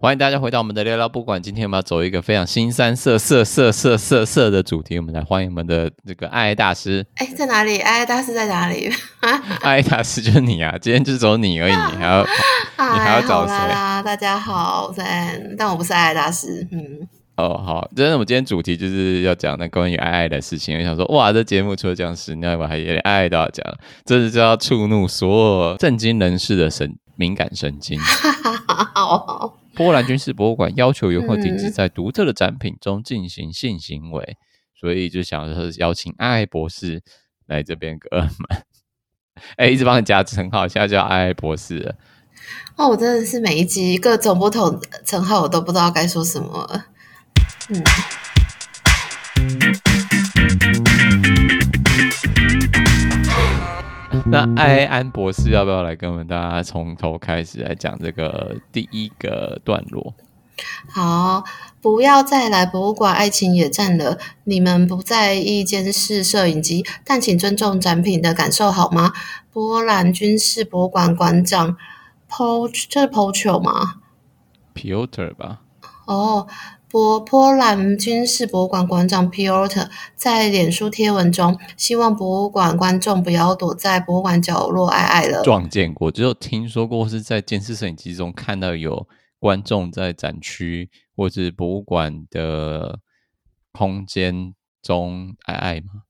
欢迎大家回到我们的聊聊不管。今天我们要走一个非常新三色色色色色色的主题，我们来欢迎我们的这个爱爱大师。哎，在哪里？爱爱大师在哪里？爱爱大师就是你啊！今天就走你而已，你还要你还要找谁？啦，大家好，我是安，但我不是爱爱大师。嗯，哦，好，真的，我们今天主题就是要讲那关于爱爱的事情。我想说，哇，这节目除了讲屎尿，我还连爱爱都要讲，这是就要触怒所有正经人士的神敏感神经。波兰军事博物馆要求游客停止在独特的展品中进行性行为，嗯、所以就想说邀请爱爱博士来这边哥们。哎、欸，一直帮你加称号，现在叫爱爱博士了。哦，我真的是每一集各种不同称号，我都不知道该说什么。嗯。那艾安博士要不要来跟我们大家从头开始来讲这个第一个段落？好，不要再来博物馆爱情野战了。你们不在意监视摄影机，但请尊重展品的感受好吗？波兰军事博物馆馆长 Poch，这是 Pocho 吗？Piotr 吧。哦。波波兰军事博物馆馆长 Piotr 在脸书贴文中，希望博物馆观众不要躲在博物馆角落爱爱了。撞见过，只有听说过是在监视摄影机中看到有观众在展区或者博物馆的空间中爱爱吗？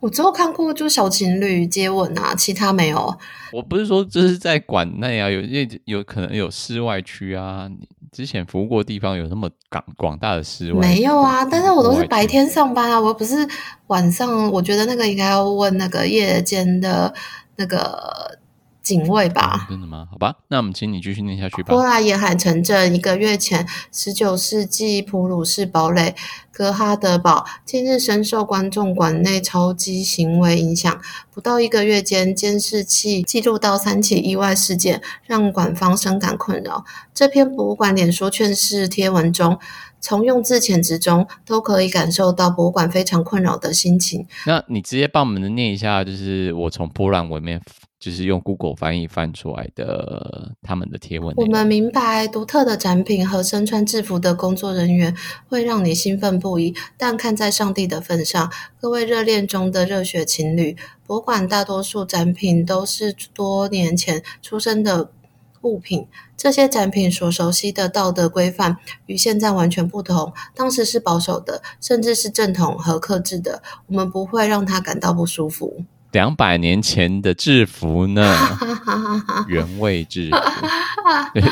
我只有看过就小情侣接吻啊，其他没有。我不是说这是在馆内啊，有有有可能有室外区啊。之前服务过的地方有那么广广大的室外？没有啊，但是我都是白天上班啊，我又不是晚上。我觉得那个应该要问那个夜间的那个。警卫吧、嗯，真的吗？好吧，那我们请你继续念下去吧。波兰沿海城镇一个月前，十九世纪普鲁士堡垒哥哈德堡，近日深受观众馆内超激行为影响。不到一个月间，监视器记录到三起意外事件，让馆方深感困扰。这篇博物馆脸书劝世贴文中，从用字遣词中都可以感受到博物馆非常困扰的心情。那你直接帮我们念一下，就是我从波兰文面。就是用 Google 翻译翻出来的他们的贴文。我们明白独特的展品和身穿制服的工作人员会让你兴奋不已，但看在上帝的份上，各位热恋中的热血情侣，博物馆大多数展品都是多年前出生的物品，这些展品所熟悉的道德规范与现在完全不同，当时是保守的，甚至是正统和克制的，我们不会让他感到不舒服。两百年前的制服呢？原味制服，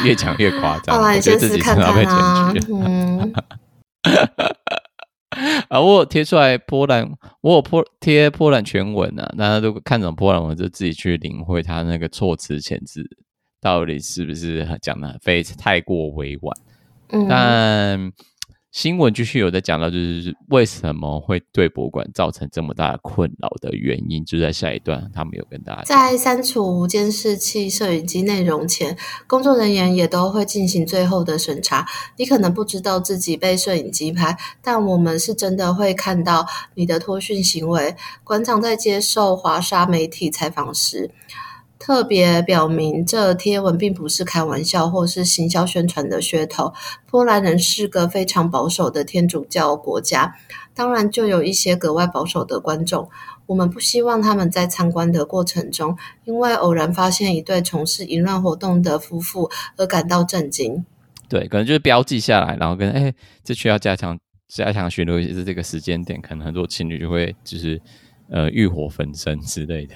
越讲越夸张。我觉得自己真的要被检举。嗯、啊，我有贴出来波兰，我有贴贴波兰全文啊，大家都看懂波兰文就自己去领会他那个措辞遣字到底是不是讲的非太过委婉。嗯、但新闻继续有在讲到，就是为什么会对博物馆造成这么大的困扰的原因，就在下一段，他们有跟大家讲。在删除监视器摄影机内容前，工作人员也都会进行最后的审查。你可能不知道自己被摄影机拍，但我们是真的会看到你的脱序行为。馆长在接受华沙媒体采访时，特别表明，这贴文并不是开玩笑或是行销宣传的噱头。波兰人是个非常保守的天主教国家，当然就有一些格外保守的观众。我们不希望他们在参观的过程中，因为偶然发现一对从事淫乱活动的夫妇而感到震惊。对，可能就是标记下来，然后跟哎，这需要加强加强巡逻，是这个时间点，可能很多情侣就会就是呃欲火焚身之类的。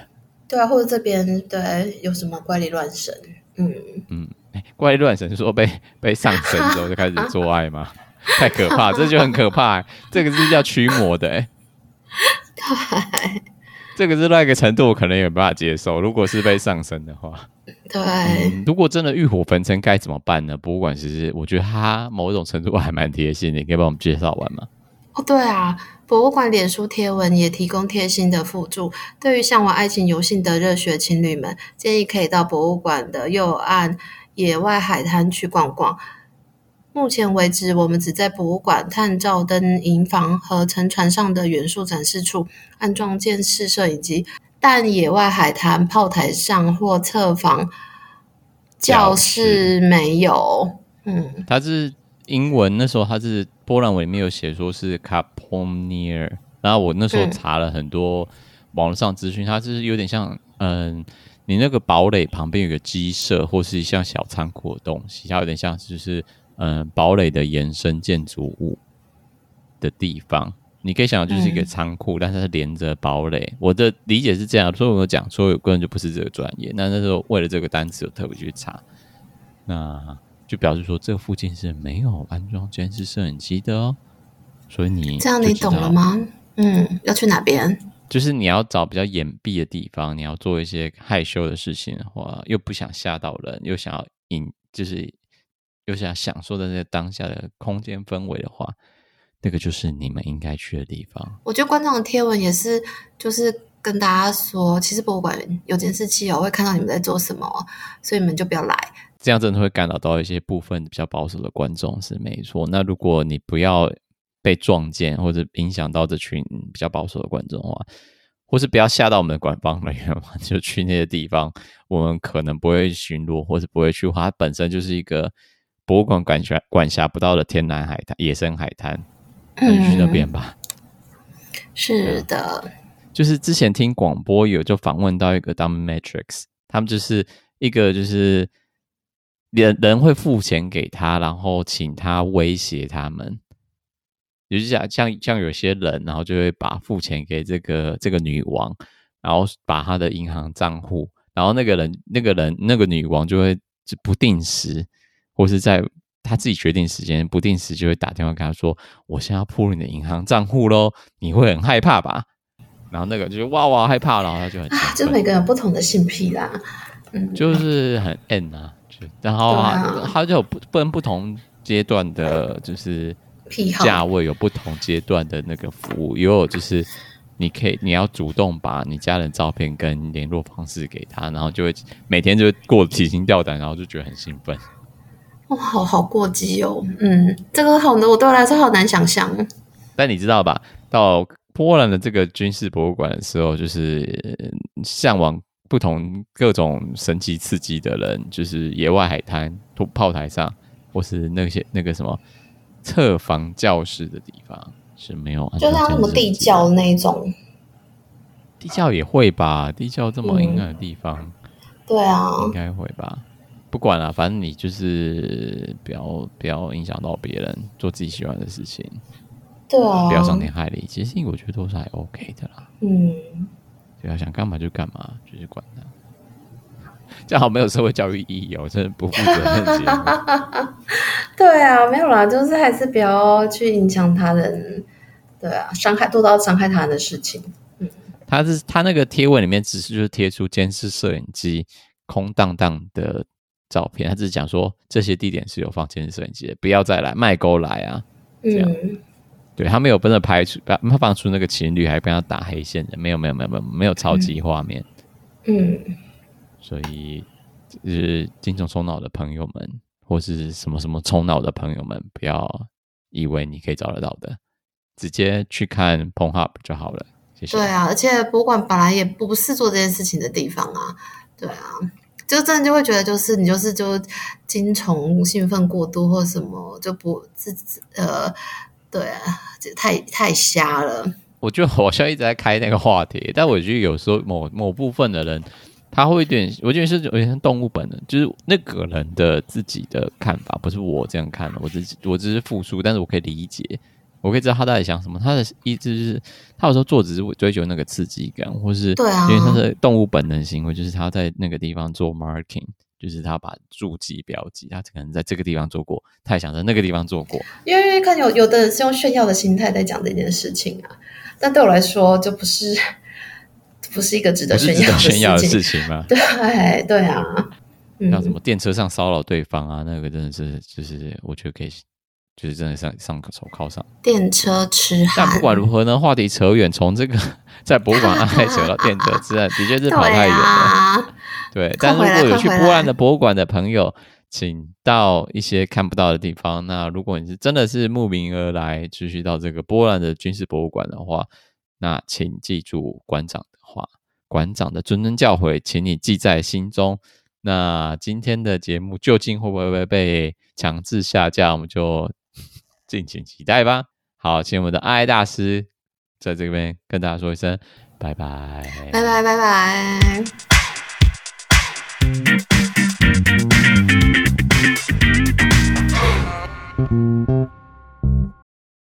对啊，或者这边对有什么怪力乱神？嗯嗯，怪力乱神说被被上身之后就开始做爱吗？太可怕，这就很可怕。这个是叫驱魔的，哎，对，这个是那个程度，我可能也没办法接受。如果是被上身的话，对、嗯，如果真的欲火焚身该怎么办呢？博物馆其实我觉得它某种程度还蛮贴心的，你可以帮我们介绍完吗？哦，对啊。博物馆脸书贴文也提供贴心的辅助，对于向往爱情游戏的热血情侣们，建议可以到博物馆的右岸野外海滩去逛逛。目前为止，我们只在博物馆探照灯营房和沉船上的元素展示处安装监视摄影机，但野外海滩、炮台上或侧房教室没有。嗯，它是英文，那时候它是波兰文里面有写说是 Karbonir，然后我那时候查了很多网络上资讯，它就是有点像，嗯，你那个堡垒旁边有个鸡舍或是一像小仓库的东西，它有点像就是嗯堡垒的延伸建筑物的地方。你可以想，就是一个仓库，但是它连着堡垒。我的理解是这样，所以我讲说，有个人就不是这个专业。那那时候为了这个单词，我特别去查，那就表示说，这附近是没有安装监视摄影机的哦。所以你这样你懂了吗？嗯，要去哪边？就是你要找比较隐蔽的地方，你要做一些害羞的事情的话，又不想吓到人，又想要隐，就是又想享受在那当下的空间氛围的话。那个就是你们应该去的地方。我觉得馆长的贴文也是，就是跟大家说，其实博物馆有监视器哦，会看到你们在做什么，所以你们就不要来。这样真的会干扰到一些部分比较保守的观众，是没错。那如果你不要被撞见或者影响到这群比较保守的观众的话，或是不要吓到我们的官方人员嘛，就去那些地方，我们可能不会巡逻，或是不会去它本身就是一个博物馆管辖管辖不到的天然海滩、野生海滩。去那边吧。是的，就是之前听广播有就访问到一个 Dominatrix，他们就是一个就是人人会付钱给他，然后请他威胁他们，就是像像像有些人，然后就会把付钱给这个这个女王，然后把他的银行账户，然后那个人那个人那个女王就会就不定时或是在。他自己决定时间，不定时就会打电话跟他说：“我现在要破你的银行账户喽，你会很害怕吧？”然后那个就哇哇害怕，然后他就很啊，就每个人不同的性癖啦，嗯，就是很 N 啊，就然后啊，他就有不分不同阶段的，就是好价位有不同阶段的那个服务，也有就是你可以你要主动把你家人照片跟联络方式给他，然后就会每天就过提心吊胆，然后就觉得很兴奋。哇，好好过激哦！嗯，这个好的，我对我来说好难想象。但你知道吧？到波兰的这个军事博物馆的时候，就是向往不同各种神奇刺激的人，就是野外海滩、炮台上，或是那些那个什么侧房教室的地方是没有，就像什么地窖那种，地窖也会吧？地窖这么阴暗的地方，嗯、对啊，应该会吧。不管了，反正你就是不要不要影响到别人，做自己喜欢的事情。对啊，不要伤天害理。其实我觉得都是还 OK 的啦。嗯，对啊，想干嘛就干嘛，就是管他。这样好没有社会教育意义哦，我真的不负责任节目。对啊，没有啦，就是还是不要去影响他人。对啊，伤害做到伤害他人的事情。嗯，他是他那个贴文里面只是就是贴出监视摄影机空荡荡的。照片，他只是讲说这些地点是有放监视摄影机的，不要再来卖钩来啊！这样，嗯、对他没有真的拍出，他放出那个情侣还被他打黑线的，没有没有没有没有没有超级画面，嗯，所以就是精虫冲脑的朋友们，或是什么什么冲脑的朋友们，不要以为你可以找得到的，直接去看 Pornhub 就好了。谢谢。对啊，而且博物馆本来也不是做这件事情的地方啊，对啊。就真的就会觉得，就是你就是就精虫兴奋过度或什么，就不自呃，对啊，这太太瞎了。我觉得好像一直在开那个话题，但我觉得有时候某某部分的人，他会有点，我觉得是有点像动物本能，就是那个人的自己的看法，不是我这样看的，我只我只是复述，但是我可以理解。我可以知道他到底想什么，他的意思就是，他有时候做只是追求那个刺激感，或是对啊，因为他的动物本能行为，就是他在那个地方做 marking，就是他把注记标记，他可能在这个地方做过，他也想在那个地方做过。因为看有有的人是用炫耀的心态在讲这件事情啊，但对我来说就不是，不是一个值得炫耀的炫耀的事情吗？对对啊，像什么电车上骚扰对方啊，那个真的是就是我觉得可以。就是真的上上手铐上电车痴汉，但不管如何呢，话题扯远，从这个 在博物馆 爱扯到电车痴汉，的确是跑太远了。啊、对，但如果有去波兰的博物馆的朋友，请到一些看不到的地方。那如果你是真的是慕名而来，继续到这个波兰的军事博物馆的话，那请记住馆长的话，馆长的谆谆教诲，请你记在心中。那今天的节目究竟会不会被强制下架？我们就 敬请期待吧。好，请我们的爱爱大师在这边跟大家说一声拜拜，拜拜拜拜。